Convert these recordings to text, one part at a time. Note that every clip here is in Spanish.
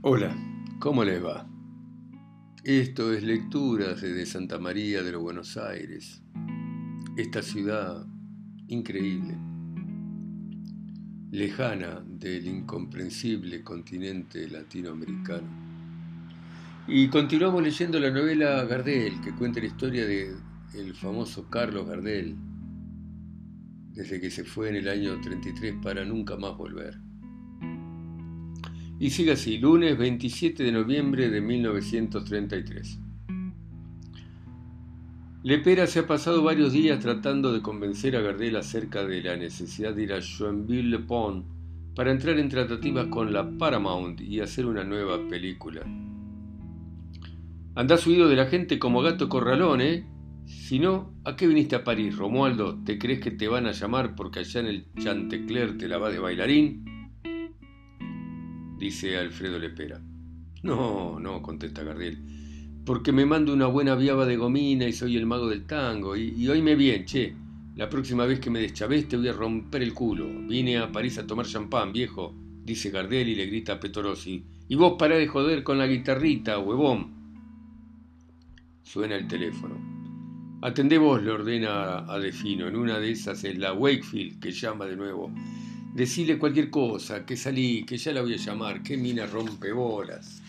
Hola, ¿cómo les va? Esto es Lecturas desde Santa María de los Buenos Aires, esta ciudad increíble, lejana del incomprensible continente latinoamericano. Y continuamos leyendo la novela Gardel, que cuenta la historia de el famoso Carlos Gardel, desde que se fue en el año 33 para nunca más volver. Y sigue así, lunes 27 de noviembre de 1933. Lepera se ha pasado varios días tratando de convencer a Gardel acerca de la necesidad de ir a Joinville-le-Pont para entrar en tratativas con la Paramount y hacer una nueva película. Andás subido de la gente como gato corralón, ¿eh? Si no, ¿a qué viniste a París, Romualdo? ¿Te crees que te van a llamar porque allá en el Chantecler te la va de bailarín? Dice Alfredo Lepera. No, no, contesta Gardel, porque me mando una buena viaba de gomina y soy el mago del tango. Y, oíme bien, che, la próxima vez que me deschaves te voy a romper el culo. Vine a París a tomar champán, viejo, dice Gardel y le grita a. Y vos pará de joder con la guitarrita, huevón. Suena el teléfono. Atendé vos, le ordena a Defino. En una de esas es la Wakefield que llama de nuevo. Decile cualquier cosa, que salí, que ya la voy a llamar, que mina rompe bolas.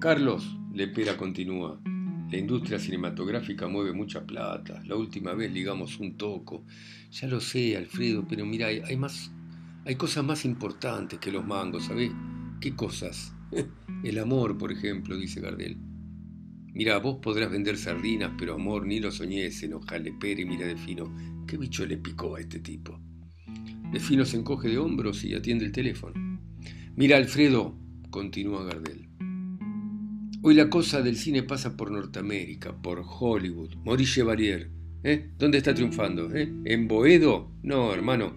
Carlos, Lepera continúa, la industria cinematográfica mueve mucha plata. La última vez ligamos un toco. Ya lo sé, Alfredo, pero mira, hay, más, hay cosas más importantes que los mangos, ¿sabés? ¿Qué cosas? El amor, por ejemplo, dice Gardel. Mira, vos podrás vender sardinas, pero amor ni lo soñé, se enoja Lepera y mira de fino. ¿Qué bicho le picó a este tipo? Defino se encoge de hombros y atiende el teléfono. Mira, Alfredo, continúa Gardel. Hoy la cosa del cine pasa por Norteamérica, por Hollywood, Maurice Chevalier. ¿Eh? ¿Dónde está triunfando? ¿Eh? ¿En Boedo? No, hermano.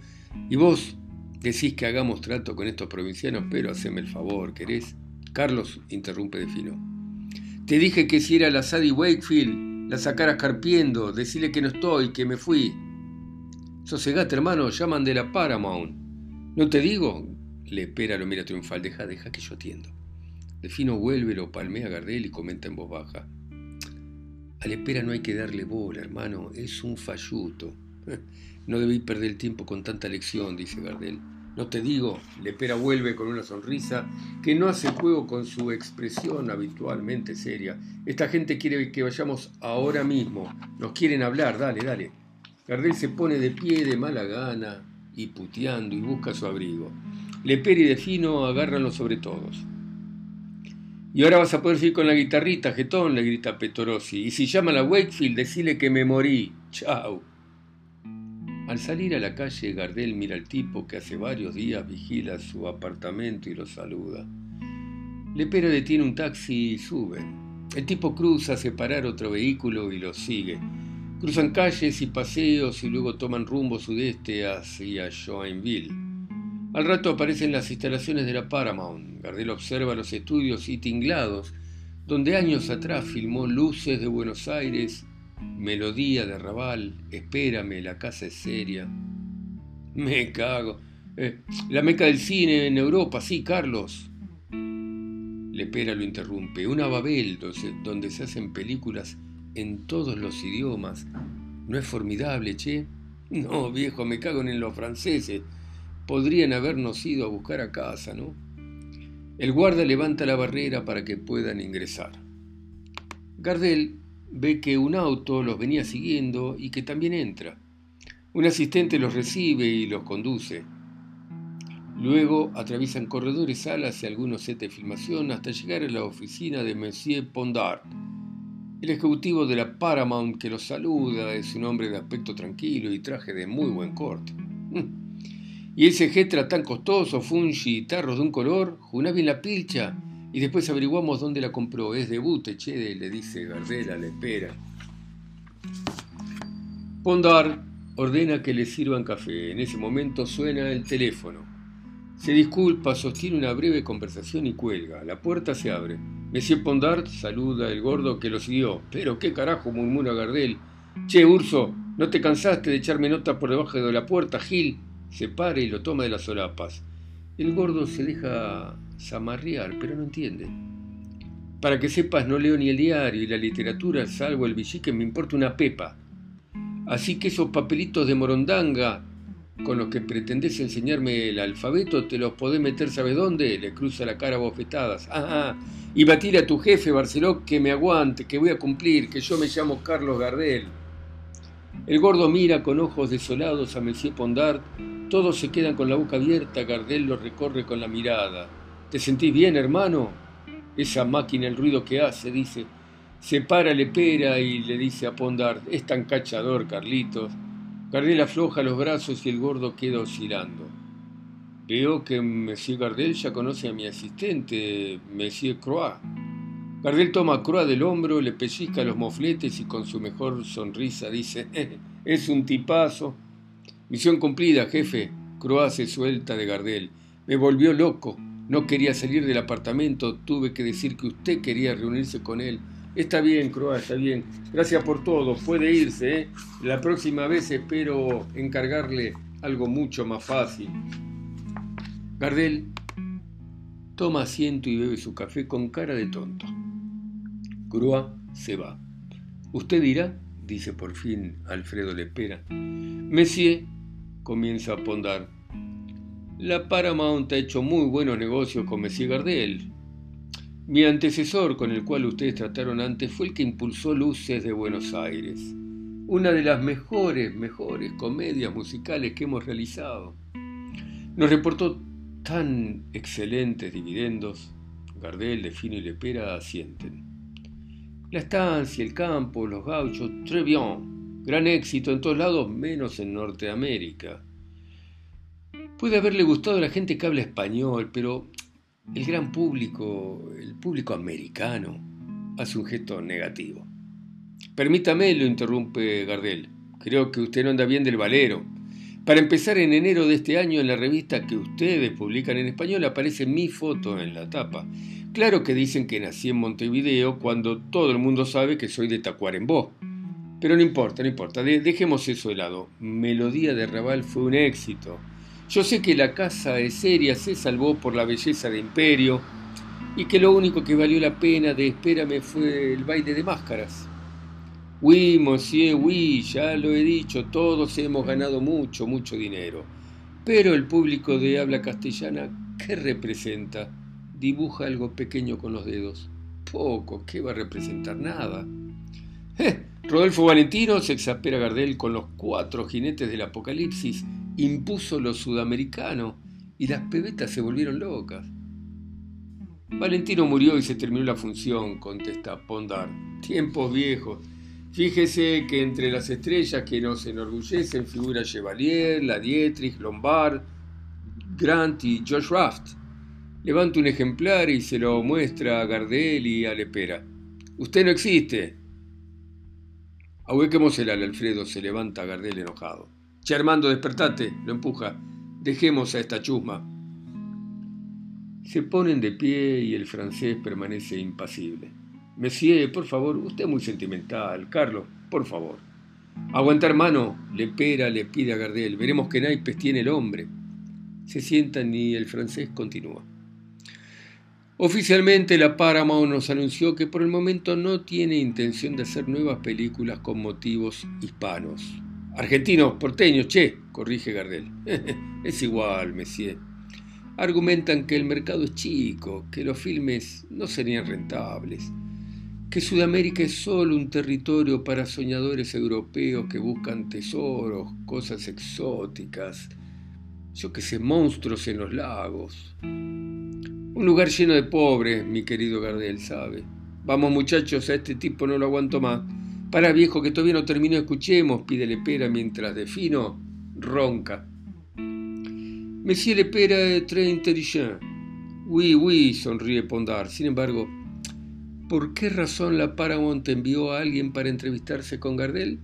¿Y vos decís que hagamos trato con estos provincianos, pero haceme el favor, ¿querés? Carlos interrumpe Defino. Te dije que si era la Sadie Wakefield, la sacaras carpiendo, decirle que no estoy, que me fui. Sosegate, hermano, llaman de la Paramount. ¿No te digo? Le espera, lo mira triunfal. Deja, deja que yo atiendo. Defino vuelve, lo palmea a Gardel y comenta en voz baja. A la espera no hay que darle bola, hermano. Es un falluto. No debí perder el tiempo con tanta lección, dice Gardel. No te digo, Lepera vuelve con una sonrisa que no hace juego con su expresión habitualmente seria. Esta gente quiere que vayamos ahora mismo. Nos quieren hablar, dale, dale. Gardel se pone de pie de mala gana y puteando y busca su abrigo. Leperi y Defino agarran los sobre todos. Y ahora vas a poder seguir con la guitarrita, jetón, le grita Petorosi. Y si llama a la Wakefield, decile que me morí. Chao. Al salir a la calle, Gardel mira al tipo que hace varios días vigila su apartamento y lo saluda. Lepera detiene un taxi y suben. El tipo cruza a separar otro vehículo y lo sigue. Cruzan calles y paseos y luego toman rumbo sudeste hacia Joinville. Al rato aparecen las instalaciones de la Paramount. Gardel observa los estudios y tinglados, donde años atrás filmó Luces de Buenos Aires, Melodía de Raval, Espérame, la casa es seria. Me cago. Eh, la meca del cine en Europa, sí, Carlos. Lepera lo interrumpe. Una Babel donde se hacen películas en todos los idiomas. ¿No es formidable, che? No, viejo, me cago en los franceses. Podrían habernos ido a buscar a casa, ¿no? El guarda levanta la barrera para que puedan ingresar. Gardel ve que un auto los venía siguiendo y que también entra. Un asistente los recibe y los conduce. Luego atraviesan corredores, salas y algunos sets de filmación hasta llegar a la oficina de Monsieur Pondard, el ejecutivo de la Paramount que los saluda es un hombre de aspecto tranquilo y traje de muy buen corte. Mm. Y ese jetra tan costoso, fungi y tarros de un color, juná bien la pilcha y después averiguamos dónde la compró. Es de Bute, che, le dice Gardela, le espera. Pondar ordena que le sirvan café. En ese momento suena el teléfono. Se disculpa, sostiene una breve conversación y cuelga. La puerta se abre. Monsieur Pondard saluda el gordo que lo siguió. Pero qué carajo, murmura Gardel. Che, Urso, ¿no te cansaste de echarme nota por debajo de la puerta, Gil? Se para y lo toma de las solapas. El gordo se deja zamarrear, pero no entiende. Para que sepas, no leo ni el diario y la literatura, salvo el que me importa una pepa. Así que esos papelitos de morondanga con los que pretendés enseñarme el alfabeto, te los podés meter, ¿sabes dónde? Le cruza la cara bofetadas. Ah, y batir a tu jefe, Barceló, que me aguante, que voy a cumplir, que yo me llamo Carlos Gardel. El gordo mira con ojos desolados a Monsieur Pondard. Todos se quedan con la boca abierta. Gardel lo recorre con la mirada. ¿Te sentís bien, hermano? Esa máquina, el ruido que hace, dice. Se para, le pera y le dice a Pondard, es tan cachador, Carlitos. Gardel afloja los brazos y el gordo queda oscilando. Veo que Monsieur Gardel ya conoce a mi asistente, Monsieur Croix. Gardel toma a Croix del hombro, le pellizca los mofletes y con su mejor sonrisa dice, eh, es un tipazo. Misión cumplida, jefe. Croix se suelta de Gardel. Me volvió loco. No quería salir del apartamento. Tuve que decir que usted quería reunirse con él. Está bien, Croa, está bien. Gracias por todo. Puede irse. ¿eh? La próxima vez espero encargarle algo mucho más fácil. Gardel toma asiento y bebe su café con cara de tonto. Croa se va. Usted dirá, dice por fin Alfredo Lepera. Messier comienza a pondar. La Paramount ha hecho muy buenos negocios con Messier Gardel. Mi antecesor, con el cual ustedes trataron antes, fue el que impulsó Luces de Buenos Aires, una de las mejores, mejores comedias musicales que hemos realizado. Nos reportó tan excelentes dividendos. Gardel, Defino y Lepera asienten. La estancia, el campo, los gauchos, très bien. Gran éxito en todos lados, menos en Norteamérica. Puede haberle gustado a la gente que habla español, pero el gran público, el público americano, hace un gesto negativo. Permítame, lo interrumpe Gardel. Creo que usted no anda bien del valero. Para empezar, en enero de este año, en la revista que ustedes publican en español, aparece mi foto en la tapa. Claro que dicen que nací en Montevideo cuando todo el mundo sabe que soy de Tacuarembó. Pero no importa, no importa, dejemos eso de lado. Melodía de Raval fue un éxito. Yo sé que la casa de seria se salvó por la belleza de Imperio y que lo único que valió la pena de Espérame fue el baile de máscaras. Oui, monsieur, oui, ya lo he dicho, todos hemos ganado mucho, mucho dinero. Pero el público de habla castellana, ¿qué representa? Dibuja algo pequeño con los dedos. Poco, ¿qué va a representar? Nada. Eh, Rodolfo Valentino se exaspera Gardel con los cuatro jinetes del apocalipsis impuso lo sudamericano y las pebetas se volvieron locas. Valentino murió y se terminó la función, contesta Pondar. Tiempos viejos. Fíjese que entre las estrellas que nos enorgullecen figura Chevalier, la Dietrich, Lombard, Grant y Josh Raft. Levanta un ejemplar y se lo muestra a Gardel y a Lepera. Usted no existe. Ahuequemos el Alfredo se levanta Gardel enojado. Che Armando, despertate, lo empuja. Dejemos a esta chusma. Se ponen de pie y el francés permanece impasible. Monsieur, por favor, usted es muy sentimental. Carlos, por favor. Aguanta, hermano, le pera, le pide a Gardel. Veremos qué naipes tiene el hombre. Se sientan y el francés continúa. Oficialmente la Paramount nos anunció que por el momento no tiene intención de hacer nuevas películas con motivos hispanos. Argentinos, porteños, che, corrige Gardel. es igual, Messier. Argumentan que el mercado es chico, que los filmes no serían rentables, que Sudamérica es solo un territorio para soñadores europeos que buscan tesoros, cosas exóticas, yo que sé, monstruos en los lagos. Un lugar lleno de pobres, mi querido Gardel, sabe. Vamos muchachos, a este tipo no lo aguanto más. Para viejo que todavía no terminó, escuchemos, pide Lepera mientras Defino ronca. Monsieur Lepera es très intelligent. Oui, oui, sonríe Pondar. Sin embargo, ¿por qué razón la Paramount envió a alguien para entrevistarse con Gardel?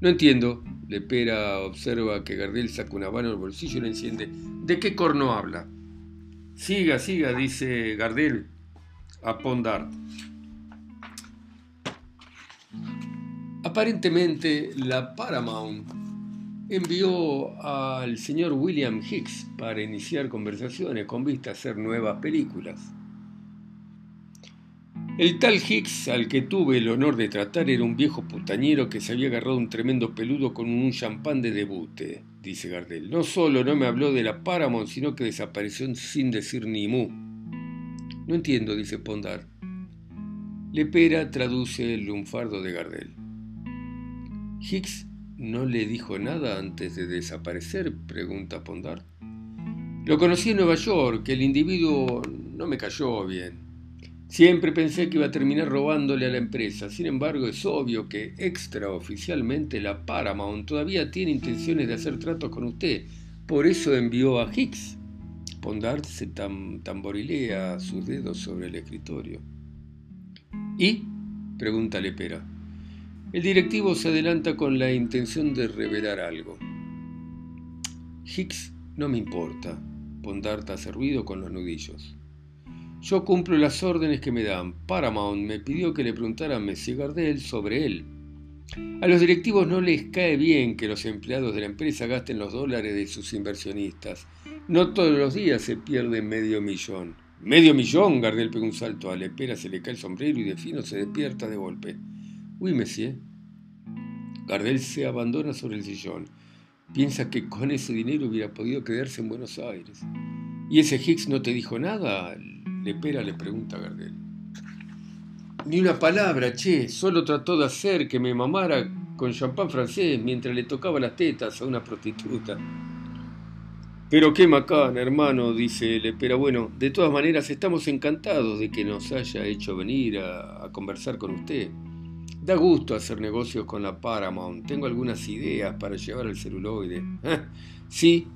No entiendo. Lepera observa que Gardel saca una mano del bolsillo y la enciende. ¿De qué corno habla? Siga, siga, dice Gardel a Pondar. Aparentemente, la Paramount envió al señor William Hicks para iniciar conversaciones con vista a hacer nuevas películas. El tal Hicks al que tuve el honor de tratar era un viejo putañero que se había agarrado un tremendo peludo con un champán de debute, dice Gardel. No solo no me habló de la Paramount, sino que desapareció sin decir ni mu. No entiendo, dice Pondar. Lepera traduce el lunfardo de Gardel. Hicks no le dijo nada antes de desaparecer, pregunta Pondar. Lo conocí en Nueva York, el individuo no me cayó bien. Siempre pensé que iba a terminar robándole a la empresa. Sin embargo, es obvio que extraoficialmente la Paramount todavía tiene intenciones de hacer tratos con usted. Por eso envió a Hicks. Pondar se tamborilea sus dedos sobre el escritorio. ¿Y? pregunta Lepera. El directivo se adelanta con la intención de revelar algo. Hicks no me importa. Pondart hace ruido con los nudillos. Yo cumplo las órdenes que me dan. Paramount me pidió que le preguntara a Messi Gardel sobre él. A los directivos no les cae bien que los empleados de la empresa gasten los dólares de sus inversionistas. No todos los días se pierde medio millón. ¡Medio millón! Gardel pega un salto a Lepera, se le cae el sombrero y de fino se despierta de golpe. Uy, Monsieur. Gardel se abandona sobre el sillón. Piensa que con ese dinero hubiera podido quedarse en Buenos Aires. ¿Y ese Hicks no te dijo nada? Lepera le pregunta a Gardel. Ni una palabra, che, solo trató de hacer que me mamara con champán francés mientras le tocaba las tetas a una prostituta. Pero qué macana, hermano, dice Lepera. Bueno, de todas maneras estamos encantados de que nos haya hecho venir a conversar con usted. Da gusto hacer negocios con la Paramount. Tengo algunas ideas para llevar al celuloide. sí,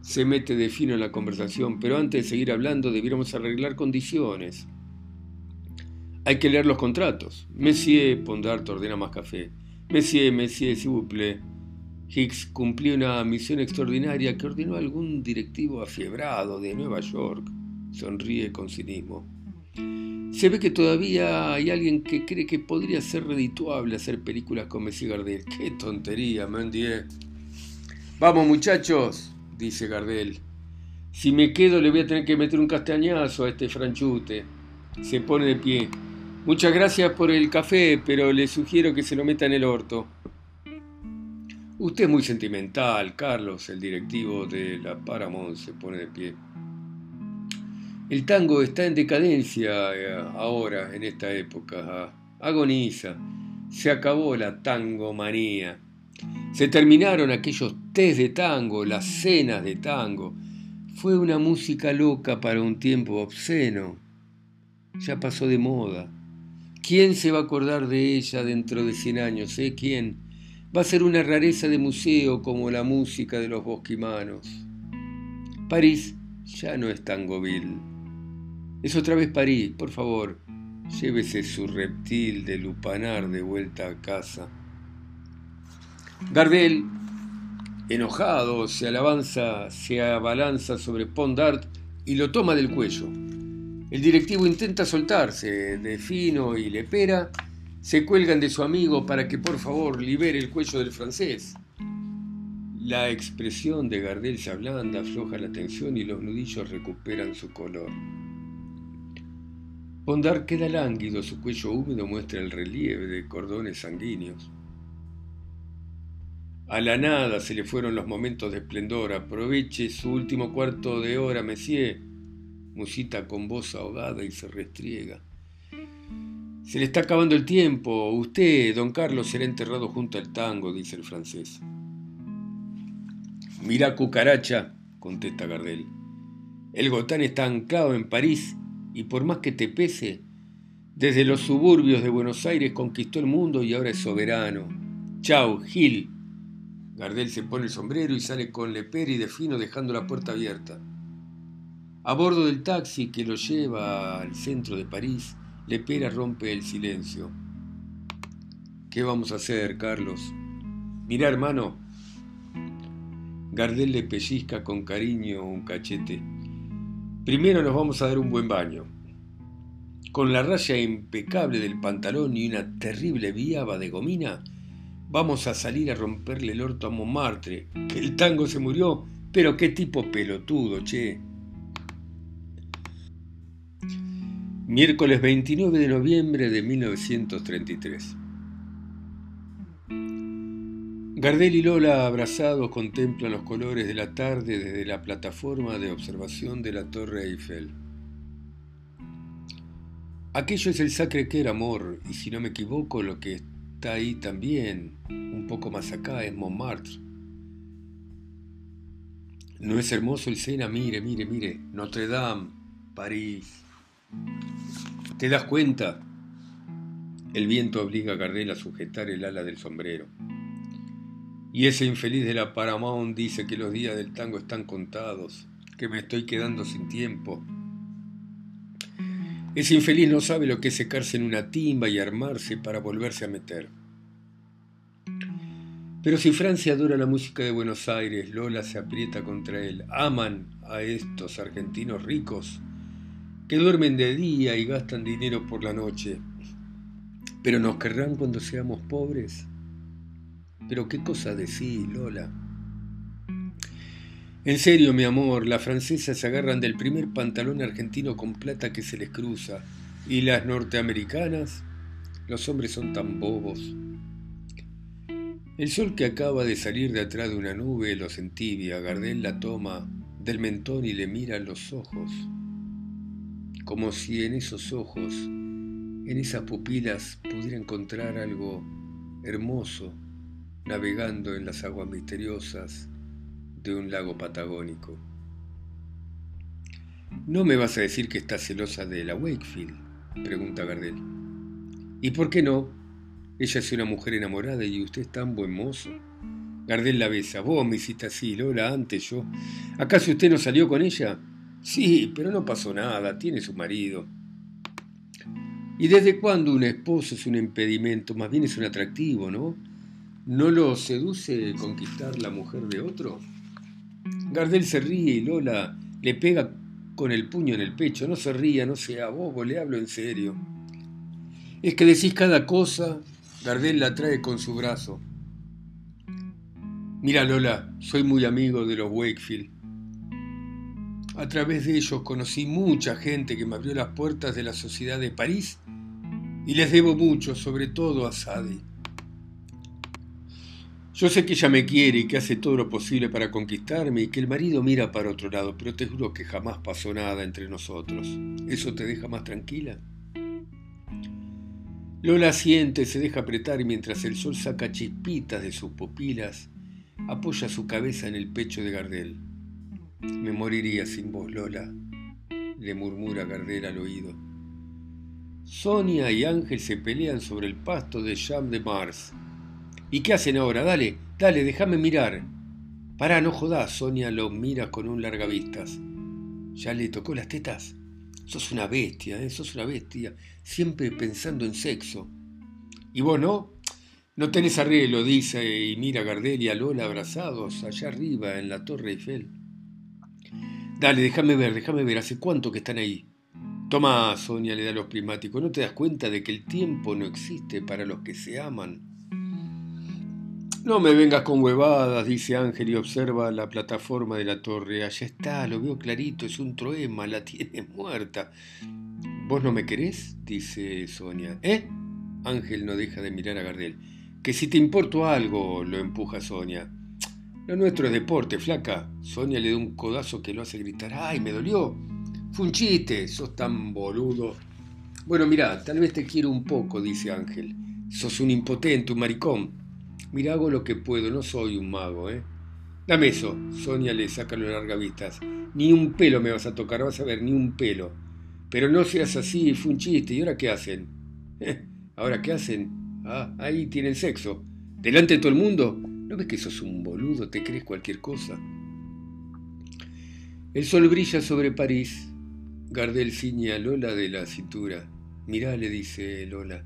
se mete de fino en la conversación, pero antes de seguir hablando debiéramos arreglar condiciones. Hay que leer los contratos. Messier, Pondart ordena más café. Messier, Messier, s'il vous plaît. Hicks cumplió una misión extraordinaria que ordenó a algún directivo afiebrado de Nueva York. Sonríe con cinismo. Se ve que todavía hay alguien que cree que podría ser redituable hacer películas con Messier Gardel. ¡Qué tontería, Mendier! Vamos, muchachos, dice Gardel. Si me quedo le voy a tener que meter un castañazo a este franchute. Se pone de pie. Muchas gracias por el café, pero le sugiero que se lo meta en el orto. Usted es muy sentimental, Carlos, el directivo de la Paramount se pone de pie. El tango está en decadencia eh, ahora, en esta época. Agoniza. Se acabó la tangomanía. Se terminaron aquellos tés de tango, las cenas de tango. Fue una música loca para un tiempo obsceno. Ya pasó de moda. ¿Quién se va a acordar de ella dentro de 100 años? ¿Eh? ¿Quién? Va a ser una rareza de museo como la música de los bosquimanos. París ya no es tangoville. Es otra vez París, por favor. Llévese su reptil de lupanar de vuelta a casa. Gardel, enojado, se, alabanza, se abalanza sobre Pondart y lo toma del cuello. El directivo intenta soltarse, de Fino y Lepera se cuelgan de su amigo para que por favor libere el cuello del francés. La expresión de Gardel se ablanda, afloja la tensión y los nudillos recuperan su color. Pondart queda lánguido, su cuello húmedo muestra el relieve de cordones sanguíneos. A la nada se le fueron los momentos de esplendor. Aproveche su último cuarto de hora, Monsieur. Musita con voz ahogada y se restriega. Se le está acabando el tiempo. Usted, don Carlos, será enterrado junto al tango, dice el francés. Mira, cucaracha, contesta Gardel. El Gotán está anclado en París y por más que te pese, desde los suburbios de Buenos Aires conquistó el mundo y ahora es soberano. Chao, Gil. Gardel se pone el sombrero y sale con Lepera y Defino dejando la puerta abierta. A bordo del taxi que lo lleva al centro de París, Lepera rompe el silencio. ¿Qué vamos a hacer, Carlos? Mira, hermano. Gardel le pellizca con cariño un cachete. Primero nos vamos a dar un buen baño. Con la raya impecable del pantalón y una terrible viaba de gomina, Vamos a salir a romperle el orto a Montmartre, que el tango se murió, pero qué tipo pelotudo, che. Miércoles 29 de noviembre de 1933. Gardel y Lola abrazados contemplan los colores de la tarde desde la plataforma de observación de la Torre Eiffel. Aquello es el Sacre-Cœur, amor, y si no me equivoco, lo que está ahí también, un poco más acá, es Montmartre. ¿No es hermoso el Sena? Mire, mire, mire. Notre Dame, París. ¿Te das cuenta? El viento obliga a Gardel a sujetar el ala del sombrero. Y ese infeliz de la Paramount dice que los días del tango están contados, que me estoy quedando sin tiempo. Ese infeliz no sabe lo que es secarse en una timba y armarse para volverse a meter. Pero si Francia adora la música de Buenos Aires, Lola se aprieta contra él. Aman a estos argentinos ricos que duermen de día y gastan dinero por la noche. Pero nos querrán cuando seamos pobres. Pero qué cosa decís, Lola. En serio, mi amor, las francesas se agarran del primer pantalón argentino con plata que se les cruza. Y las norteamericanas, los hombres son tan bobos. El sol que acaba de salir de atrás de una nube los entibia. Gardel la toma del mentón y le mira los ojos. Como si en esos ojos, en esas pupilas, pudiera encontrar algo hermoso navegando en las aguas misteriosas de un lago patagónico. ¿No me vas a decir que estás celosa de la Wakefield? pregunta Gardel. ¿Y por qué no? Ella es una mujer enamorada y usted es tan buen mozo. Gardel la besa. Vos me hiciste así, Lola, antes yo. ¿Acaso usted no salió con ella? Sí, pero no pasó nada, tiene su marido. ¿Y desde cuándo un esposo es un impedimento? Más bien es un atractivo, ¿no? ¿No lo seduce conquistar la mujer de otro? Gardel se ríe y Lola le pega con el puño en el pecho. No se ría, no sea bobo, le hablo en serio. Es que decís cada cosa, Gardel la trae con su brazo. Mira Lola, soy muy amigo de los Wakefield. A través de ellos conocí mucha gente que me abrió las puertas de la sociedad de París y les debo mucho, sobre todo a Sade. Yo sé que ella me quiere y que hace todo lo posible para conquistarme y que el marido mira para otro lado, pero te juro que jamás pasó nada entre nosotros. ¿Eso te deja más tranquila? Lola siente, se deja apretar y mientras el sol saca chispitas de sus pupilas, apoya su cabeza en el pecho de Gardel. Me moriría sin vos, Lola, le murmura Gardel al oído. Sonia y Ángel se pelean sobre el pasto de Champ de Mars. ¿Y qué hacen ahora? Dale, dale, déjame mirar. Pará, no jodás, Sonia lo mira con un largavistas. ¿Ya le tocó las tetas? Sos una bestia, ¿eh? sos una bestia, siempre pensando en sexo. ¿Y vos no? No tenés arreglo, dice, y mira a Gardel y a Lola abrazados allá arriba en la Torre Eiffel. Dale, déjame ver, déjame ver, ¿hace cuánto que están ahí? Toma, Sonia le da los primáticos, ¿no te das cuenta de que el tiempo no existe para los que se aman? No me vengas con huevadas, dice Ángel y observa la plataforma de la torre. Allá está, lo veo clarito, es un troema, la tiene muerta. ¿Vos no me querés? dice Sonia. ¿Eh? Ángel no deja de mirar a Gardel. Que si te importo algo, lo empuja Sonia. Lo nuestro es deporte, flaca. Sonia le da un codazo que lo hace gritar. ¡Ay, me dolió! Fue un chiste, sos tan boludo. Bueno, mira, tal vez te quiero un poco, dice Ángel. Sos un impotente, un maricón. Mira, hago lo que puedo, no soy un mago, ¿eh? Dame eso. Sonia le saca los largavistas. Ni un pelo me vas a tocar, vas a ver, ni un pelo. Pero no seas así, fue un chiste. ¿Y ahora qué hacen? ¿Eh? ¿Ahora qué hacen? Ah, ahí tienen sexo. ¿Delante de todo el mundo? ¿No ves que sos un boludo? ¿Te crees cualquier cosa? El sol brilla sobre París. Gardel ciñe a Lola de la cintura. Mirá, le dice Lola.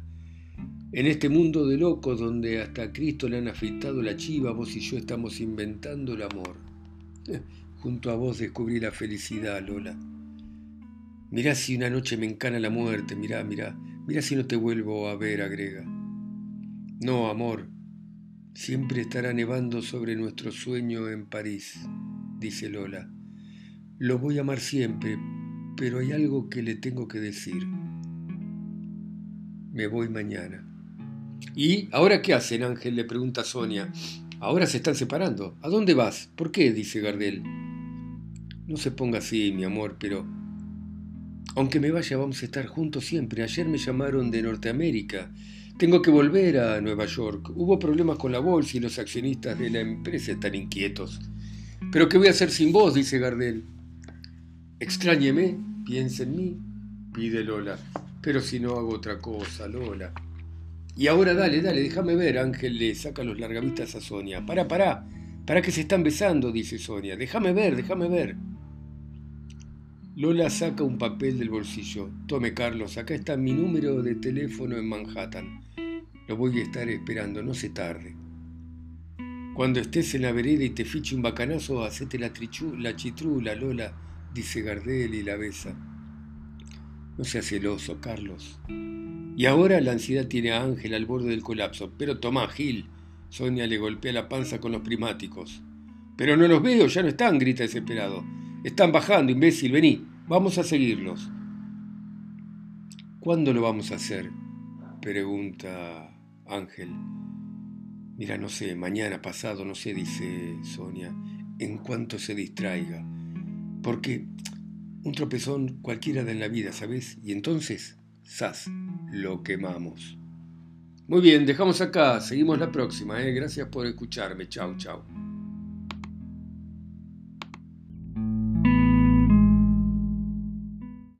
En este mundo de locos donde hasta a Cristo le han afeitado la chiva, vos y yo estamos inventando el amor. Eh, junto a vos descubrí la felicidad, Lola. Mirá si una noche me encana la muerte, mirá, mirá, mirá si no te vuelvo a ver, agrega. No, amor, Siempre estará nevando sobre nuestro sueño en París, dice Lola. Lo voy a amar siempre, pero hay algo que le tengo que decir. Me voy mañana. ¿Y ahora qué hacen, Ángel? le pregunta Sonia. Ahora se están separando. ¿A dónde vas? ¿Por qué? dice Gardel. No se ponga así, mi amor, pero... Aunque me vaya, vamos a estar juntos siempre. Ayer me llamaron de Norteamérica tengo que volver a Nueva York. Hubo problemas con la bolsa y los accionistas de la empresa están inquietos. Pero ¿qué voy a hacer sin vos? dice Gardel. Extrañeme, piensa en mí, pide Lola. Pero si no hago otra cosa, Lola. Y ahora dale, dale, déjame ver, Ángel le saca los largavistas a Sonia. Para, para, para que se están besando, dice Sonia. Déjame ver, déjame ver. Lola saca un papel del bolsillo. Tome, Carlos, acá está mi número de teléfono en Manhattan. Lo voy a estar esperando, no se tarde. Cuando estés en la vereda y te fiche un bacanazo, hacete la, trichu, la chitrula, Lola, dice Gardel y la besa. No seas celoso, Carlos. Y ahora la ansiedad tiene a Ángel al borde del colapso. Pero tomá, Gil. Sonia le golpea la panza con los primáticos. Pero no los veo, ya no están, grita desesperado. Están bajando, imbécil, vení, vamos a seguirlos. ¿Cuándo lo vamos a hacer? pregunta Ángel. Mira, no sé, mañana, pasado, no sé, dice Sonia, en cuanto se distraiga. Porque un tropezón cualquiera da en la vida, ¿sabes? Y entonces, ¡zas! Lo quemamos. Muy bien, dejamos acá, seguimos la próxima, ¿eh? Gracias por escucharme, chau, chau.